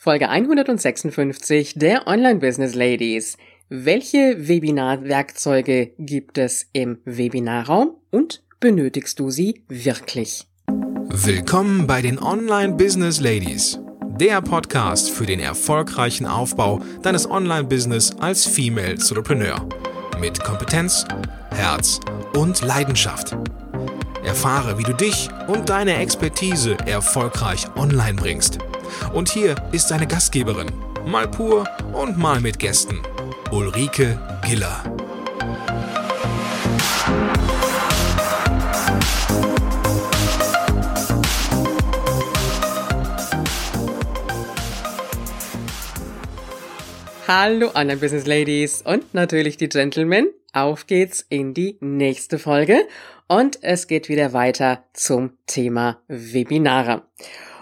Folge 156 der Online Business Ladies. Welche Webinarwerkzeuge gibt es im Webinarraum und benötigst du sie wirklich? Willkommen bei den Online Business Ladies, der Podcast für den erfolgreichen Aufbau deines Online Business als Female Entrepreneur mit Kompetenz, Herz und Leidenschaft. Erfahre, wie du dich und deine Expertise erfolgreich online bringst und hier ist seine Gastgeberin, mal pur und mal mit Gästen, Ulrike Giller. Hallo Online Business Ladies und natürlich die Gentlemen. Auf geht's in die nächste Folge und es geht wieder weiter zum Thema Webinare.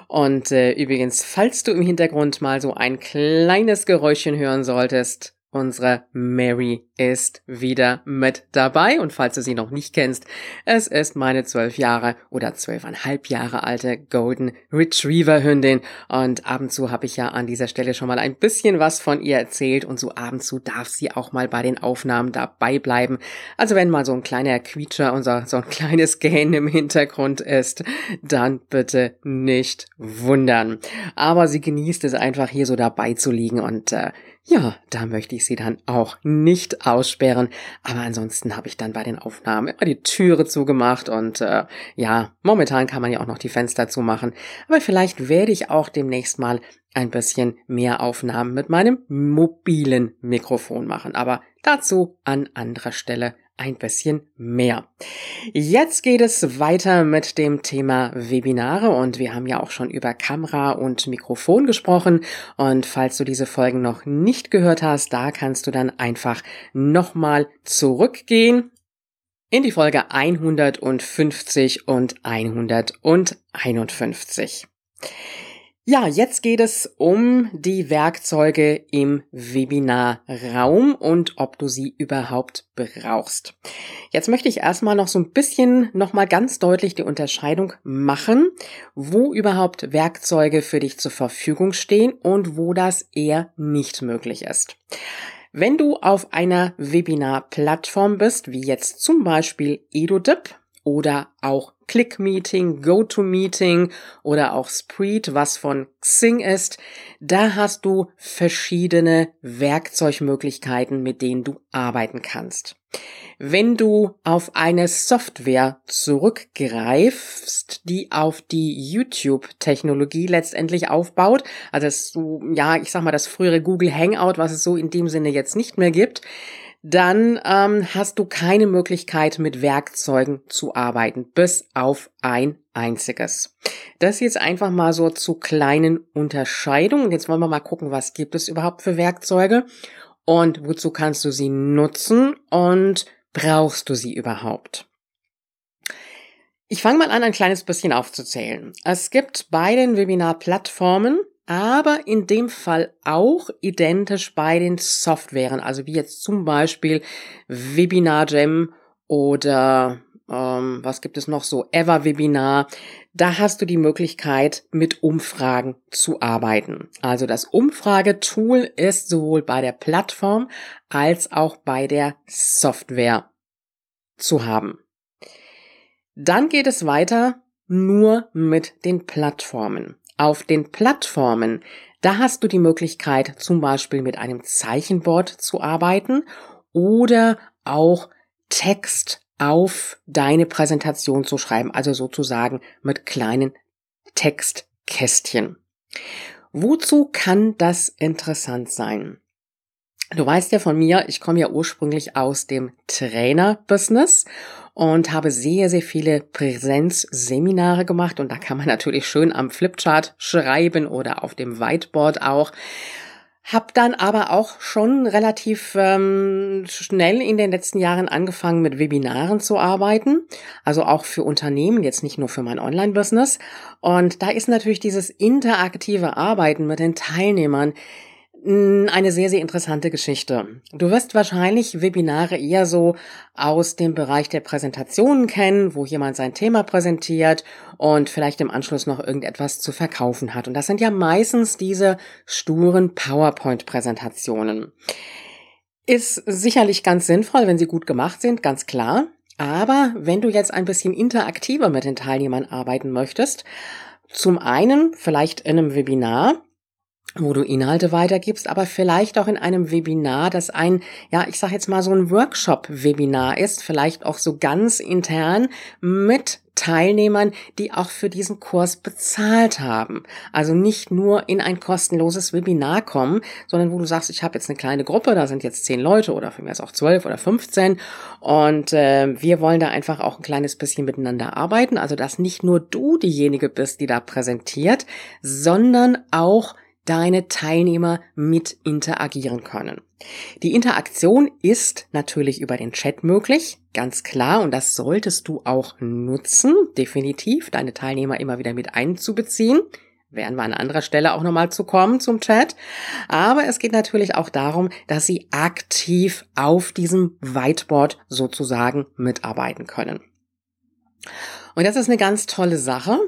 Und äh, übrigens, falls du im Hintergrund mal so ein kleines Geräuschchen hören solltest, Unsere Mary ist wieder mit dabei und falls du sie noch nicht kennst, es ist meine zwölf Jahre oder zwölfeinhalb Jahre alte Golden Retriever Hündin und ab und zu habe ich ja an dieser Stelle schon mal ein bisschen was von ihr erzählt und so ab und zu darf sie auch mal bei den Aufnahmen dabei bleiben. Also wenn mal so ein kleiner Quietscher und so, so ein kleines Gähnen im Hintergrund ist, dann bitte nicht wundern. Aber sie genießt es einfach hier so dabei zu liegen und äh, ja, da möchte ich sie dann auch nicht aussperren. Aber ansonsten habe ich dann bei den Aufnahmen immer die Türe zugemacht und äh, ja, momentan kann man ja auch noch die Fenster zumachen. Aber vielleicht werde ich auch demnächst mal ein bisschen mehr Aufnahmen mit meinem mobilen Mikrofon machen. Aber dazu an anderer Stelle ein bisschen mehr. Jetzt geht es weiter mit dem Thema Webinare und wir haben ja auch schon über Kamera und Mikrofon gesprochen und falls du diese Folgen noch nicht gehört hast, da kannst du dann einfach nochmal zurückgehen in die Folge 150 und 151. Ja, jetzt geht es um die Werkzeuge im Webinarraum und ob du sie überhaupt brauchst. Jetzt möchte ich erstmal noch so ein bisschen nochmal ganz deutlich die Unterscheidung machen, wo überhaupt Werkzeuge für dich zur Verfügung stehen und wo das eher nicht möglich ist. Wenn du auf einer Webinar-Plattform bist, wie jetzt zum Beispiel EduDip oder auch ClickMeeting, GoToMeeting oder auch Spreed, was von Xing ist. Da hast du verschiedene Werkzeugmöglichkeiten, mit denen du arbeiten kannst. Wenn du auf eine Software zurückgreifst, die auf die YouTube-Technologie letztendlich aufbaut, also das, ja, ich sag mal, das frühere Google Hangout, was es so in dem Sinne jetzt nicht mehr gibt, dann ähm, hast du keine Möglichkeit, mit Werkzeugen zu arbeiten, bis auf ein einziges. Das jetzt einfach mal so zu kleinen Unterscheidungen. Jetzt wollen wir mal gucken, was gibt es überhaupt für Werkzeuge und wozu kannst du sie nutzen und brauchst du sie überhaupt? Ich fange mal an, ein kleines bisschen aufzuzählen. Es gibt bei den Webinar-Plattformen aber in dem Fall auch identisch bei den Softwaren, also wie jetzt zum Beispiel Webinar Jam oder ähm, was gibt es noch so, Ever Webinar. Da hast du die Möglichkeit, mit Umfragen zu arbeiten. Also das Umfragetool ist sowohl bei der Plattform als auch bei der Software zu haben. Dann geht es weiter nur mit den Plattformen. Auf den Plattformen, da hast du die Möglichkeit, zum Beispiel mit einem Zeichenboard zu arbeiten oder auch Text auf deine Präsentation zu schreiben, also sozusagen mit kleinen Textkästchen. Wozu kann das interessant sein? Du weißt ja von mir, ich komme ja ursprünglich aus dem Trainer-Business und habe sehr, sehr viele Präsenzseminare gemacht und da kann man natürlich schön am Flipchart schreiben oder auf dem Whiteboard auch. Hab dann aber auch schon relativ ähm, schnell in den letzten Jahren angefangen mit Webinaren zu arbeiten, also auch für Unternehmen, jetzt nicht nur für mein Online-Business. Und da ist natürlich dieses interaktive Arbeiten mit den Teilnehmern eine sehr, sehr interessante Geschichte. Du wirst wahrscheinlich Webinare eher so aus dem Bereich der Präsentationen kennen, wo jemand sein Thema präsentiert und vielleicht im Anschluss noch irgendetwas zu verkaufen hat. Und das sind ja meistens diese sturen PowerPoint-Präsentationen. Ist sicherlich ganz sinnvoll, wenn sie gut gemacht sind, ganz klar. Aber wenn du jetzt ein bisschen interaktiver mit den Teilnehmern arbeiten möchtest, zum einen vielleicht in einem Webinar, wo du Inhalte weitergibst, aber vielleicht auch in einem Webinar, das ein, ja, ich sage jetzt mal so ein Workshop-Webinar ist, vielleicht auch so ganz intern mit Teilnehmern, die auch für diesen Kurs bezahlt haben. Also nicht nur in ein kostenloses Webinar kommen, sondern wo du sagst, ich habe jetzt eine kleine Gruppe, da sind jetzt zehn Leute oder für mich auch zwölf oder 15 und äh, wir wollen da einfach auch ein kleines bisschen miteinander arbeiten. Also dass nicht nur du diejenige bist, die da präsentiert, sondern auch deine Teilnehmer mit interagieren können. Die Interaktion ist natürlich über den Chat möglich, ganz klar, und das solltest du auch nutzen, definitiv, deine Teilnehmer immer wieder mit einzubeziehen. Werden wir an anderer Stelle auch nochmal zu kommen zum Chat. Aber es geht natürlich auch darum, dass sie aktiv auf diesem Whiteboard sozusagen mitarbeiten können. Und das ist eine ganz tolle Sache.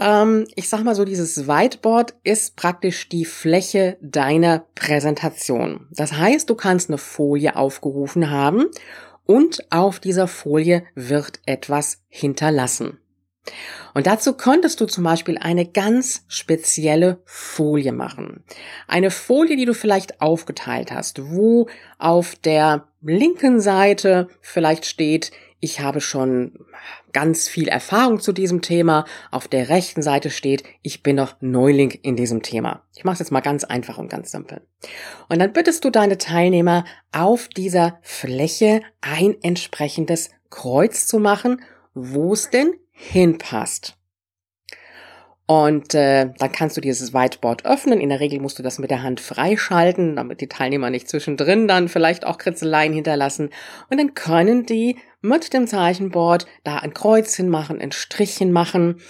Ähm, ich sag mal so, dieses Whiteboard ist praktisch die Fläche deiner Präsentation. Das heißt, du kannst eine Folie aufgerufen haben und auf dieser Folie wird etwas hinterlassen. Und dazu könntest du zum Beispiel eine ganz spezielle Folie machen. Eine Folie, die du vielleicht aufgeteilt hast, wo auf der linken Seite vielleicht steht, ich habe schon ganz viel Erfahrung zu diesem Thema. Auf der rechten Seite steht, ich bin noch Neuling in diesem Thema. Ich mache es jetzt mal ganz einfach und ganz simpel. Und dann bittest du deine Teilnehmer, auf dieser Fläche ein entsprechendes Kreuz zu machen, wo es denn hinpasst. Und äh, dann kannst du dieses Whiteboard öffnen. In der Regel musst du das mit der Hand freischalten, damit die Teilnehmer nicht zwischendrin dann vielleicht auch Kritzeleien hinterlassen. Und dann können die mit dem Zeichenboard da ein Kreuzchen machen, ein Strichchen machen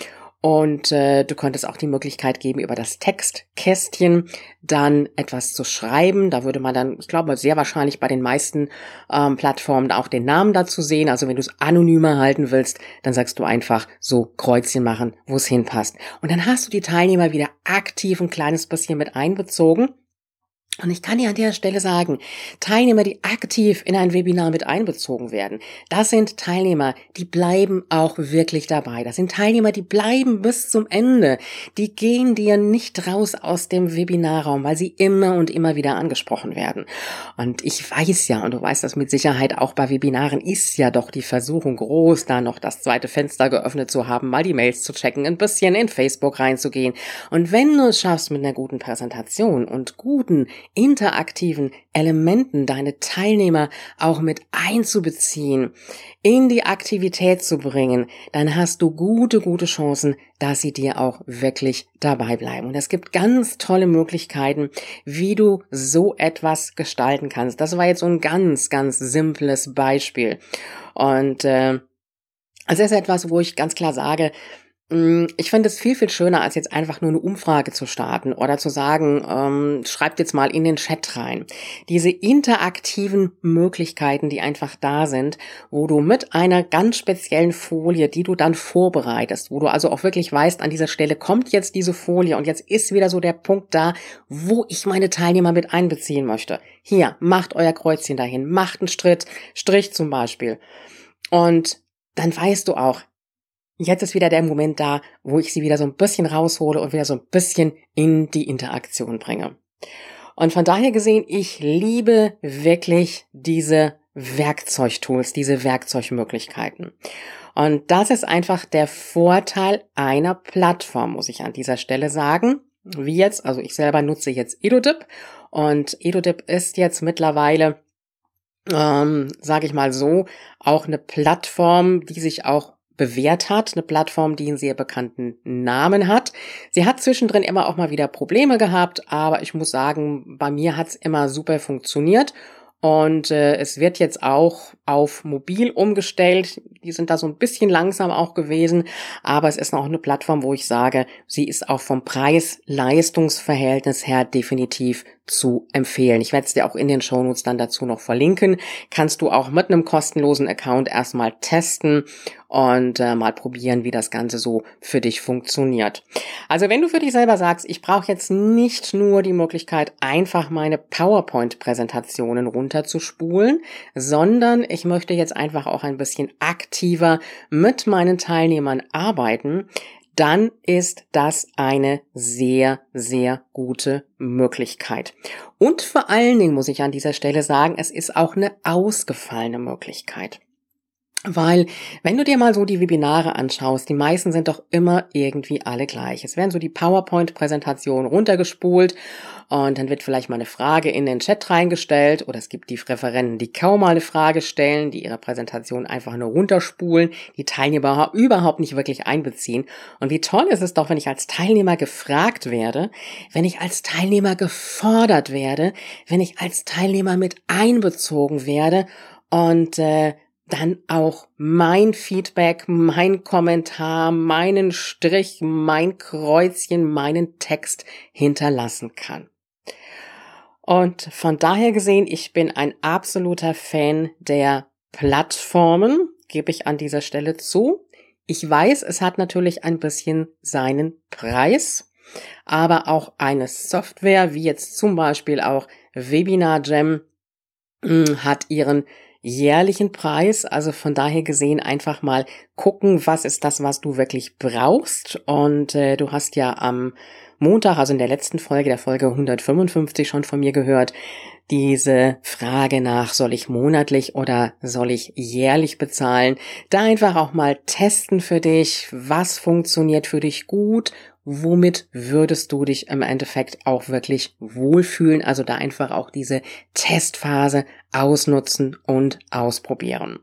und äh, du könntest auch die Möglichkeit geben, über das Textkästchen dann etwas zu schreiben. Da würde man dann, ich glaube, sehr wahrscheinlich bei den meisten ähm, Plattformen auch den Namen dazu sehen. Also wenn du es anonymer halten willst, dann sagst du einfach so Kreuzchen machen, wo es hinpasst. Und dann hast du die Teilnehmer wieder aktiv ein kleines bisschen mit einbezogen und ich kann dir an der Stelle sagen, Teilnehmer, die aktiv in ein Webinar mit einbezogen werden, das sind Teilnehmer, die bleiben auch wirklich dabei. Das sind Teilnehmer, die bleiben bis zum Ende. Die gehen dir nicht raus aus dem Webinarraum, weil sie immer und immer wieder angesprochen werden. Und ich weiß ja, und du weißt das mit Sicherheit auch bei Webinaren, ist ja doch die Versuchung groß, da noch das zweite Fenster geöffnet zu haben, mal die Mails zu checken, ein bisschen in Facebook reinzugehen. Und wenn du es schaffst mit einer guten Präsentation und guten interaktiven Elementen deine Teilnehmer auch mit einzubeziehen, in die Aktivität zu bringen, dann hast du gute, gute Chancen, dass sie dir auch wirklich dabei bleiben. Und es gibt ganz tolle Möglichkeiten, wie du so etwas gestalten kannst. Das war jetzt so ein ganz, ganz simples Beispiel. Und äh, es ist etwas, wo ich ganz klar sage, ich finde es viel, viel schöner, als jetzt einfach nur eine Umfrage zu starten oder zu sagen, ähm, schreibt jetzt mal in den Chat rein. Diese interaktiven Möglichkeiten, die einfach da sind, wo du mit einer ganz speziellen Folie, die du dann vorbereitest, wo du also auch wirklich weißt, an dieser Stelle kommt jetzt diese Folie und jetzt ist wieder so der Punkt da, wo ich meine Teilnehmer mit einbeziehen möchte. Hier, macht euer Kreuzchen dahin, macht einen Strich, Strich zum Beispiel. Und dann weißt du auch, Jetzt ist wieder der Moment da, wo ich sie wieder so ein bisschen raushole und wieder so ein bisschen in die Interaktion bringe. Und von daher gesehen, ich liebe wirklich diese Werkzeugtools, diese Werkzeugmöglichkeiten. Und das ist einfach der Vorteil einer Plattform, muss ich an dieser Stelle sagen. Wie jetzt, also ich selber nutze jetzt EduDip und EduDip ist jetzt mittlerweile, ähm, sage ich mal so, auch eine Plattform, die sich auch bewährt hat, eine Plattform, die einen sehr bekannten Namen hat. Sie hat zwischendrin immer auch mal wieder Probleme gehabt, aber ich muss sagen, bei mir hat's immer super funktioniert und äh, es wird jetzt auch auf mobil umgestellt. Die sind da so ein bisschen langsam auch gewesen, aber es ist auch eine Plattform, wo ich sage, sie ist auch vom Preis-Leistungs-Verhältnis her definitiv zu empfehlen. Ich werde es dir auch in den Shownotes dann dazu noch verlinken. Kannst du auch mit einem kostenlosen Account erstmal testen und äh, mal probieren, wie das Ganze so für dich funktioniert. Also wenn du für dich selber sagst, ich brauche jetzt nicht nur die Möglichkeit, einfach meine PowerPoint-Präsentationen runterzuspulen, sondern ich möchte jetzt einfach auch ein bisschen aktiver mit meinen Teilnehmern arbeiten, dann ist das eine sehr, sehr gute Möglichkeit. Und vor allen Dingen muss ich an dieser Stelle sagen, es ist auch eine ausgefallene Möglichkeit. Weil, wenn du dir mal so die Webinare anschaust, die meisten sind doch immer irgendwie alle gleich. Es werden so die PowerPoint-Präsentationen runtergespult und dann wird vielleicht mal eine Frage in den Chat reingestellt oder es gibt die Referenten, die kaum mal eine Frage stellen, die ihre Präsentation einfach nur runterspulen, die Teilnehmer überhaupt nicht wirklich einbeziehen. Und wie toll ist es doch, wenn ich als Teilnehmer gefragt werde, wenn ich als Teilnehmer gefordert werde, wenn ich als Teilnehmer mit einbezogen werde und äh, dann auch mein Feedback, mein Kommentar, meinen Strich, mein Kreuzchen, meinen Text hinterlassen kann. Und von daher gesehen, ich bin ein absoluter Fan der Plattformen, gebe ich an dieser Stelle zu. Ich weiß, es hat natürlich ein bisschen seinen Preis, aber auch eine Software, wie jetzt zum Beispiel auch Webinar Jam, hm, hat ihren jährlichen Preis. Also von daher gesehen einfach mal gucken, was ist das, was du wirklich brauchst. Und äh, du hast ja am Montag, also in der letzten Folge, der Folge 155 schon von mir gehört, diese Frage nach, soll ich monatlich oder soll ich jährlich bezahlen, da einfach auch mal testen für dich, was funktioniert für dich gut womit würdest du dich im Endeffekt auch wirklich wohlfühlen. Also da einfach auch diese Testphase ausnutzen und ausprobieren.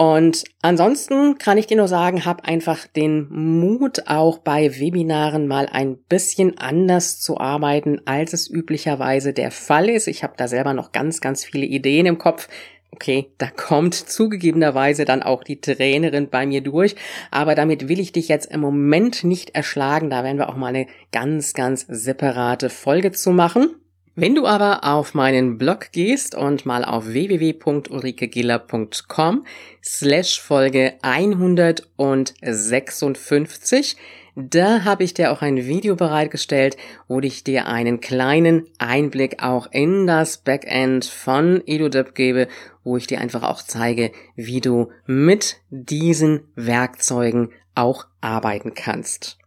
Und ansonsten kann ich dir nur sagen, hab einfach den Mut, auch bei Webinaren mal ein bisschen anders zu arbeiten, als es üblicherweise der Fall ist. Ich habe da selber noch ganz, ganz viele Ideen im Kopf, Okay, da kommt zugegebenerweise dann auch die Trainerin bei mir durch, aber damit will ich dich jetzt im Moment nicht erschlagen, da werden wir auch mal eine ganz, ganz separate Folge zu machen. Wenn du aber auf meinen Blog gehst und mal auf www.ulrikegiller.com slash Folge 156 da habe ich dir auch ein Video bereitgestellt, wo ich dir einen kleinen Einblick auch in das Backend von EduDip gebe, wo ich dir einfach auch zeige, wie du mit diesen Werkzeugen auch arbeiten kannst.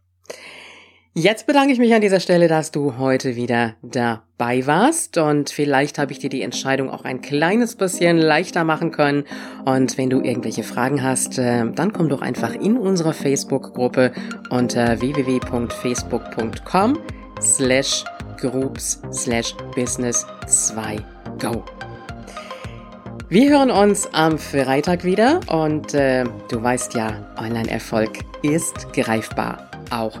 Jetzt bedanke ich mich an dieser Stelle, dass du heute wieder dabei warst und vielleicht habe ich dir die Entscheidung auch ein kleines bisschen leichter machen können. Und wenn du irgendwelche Fragen hast, äh, dann komm doch einfach in unsere Facebook-Gruppe unter www.facebook.com slash groups slash business 2 go. Wir hören uns am Freitag wieder und äh, du weißt ja, Online-Erfolg ist greifbar, auch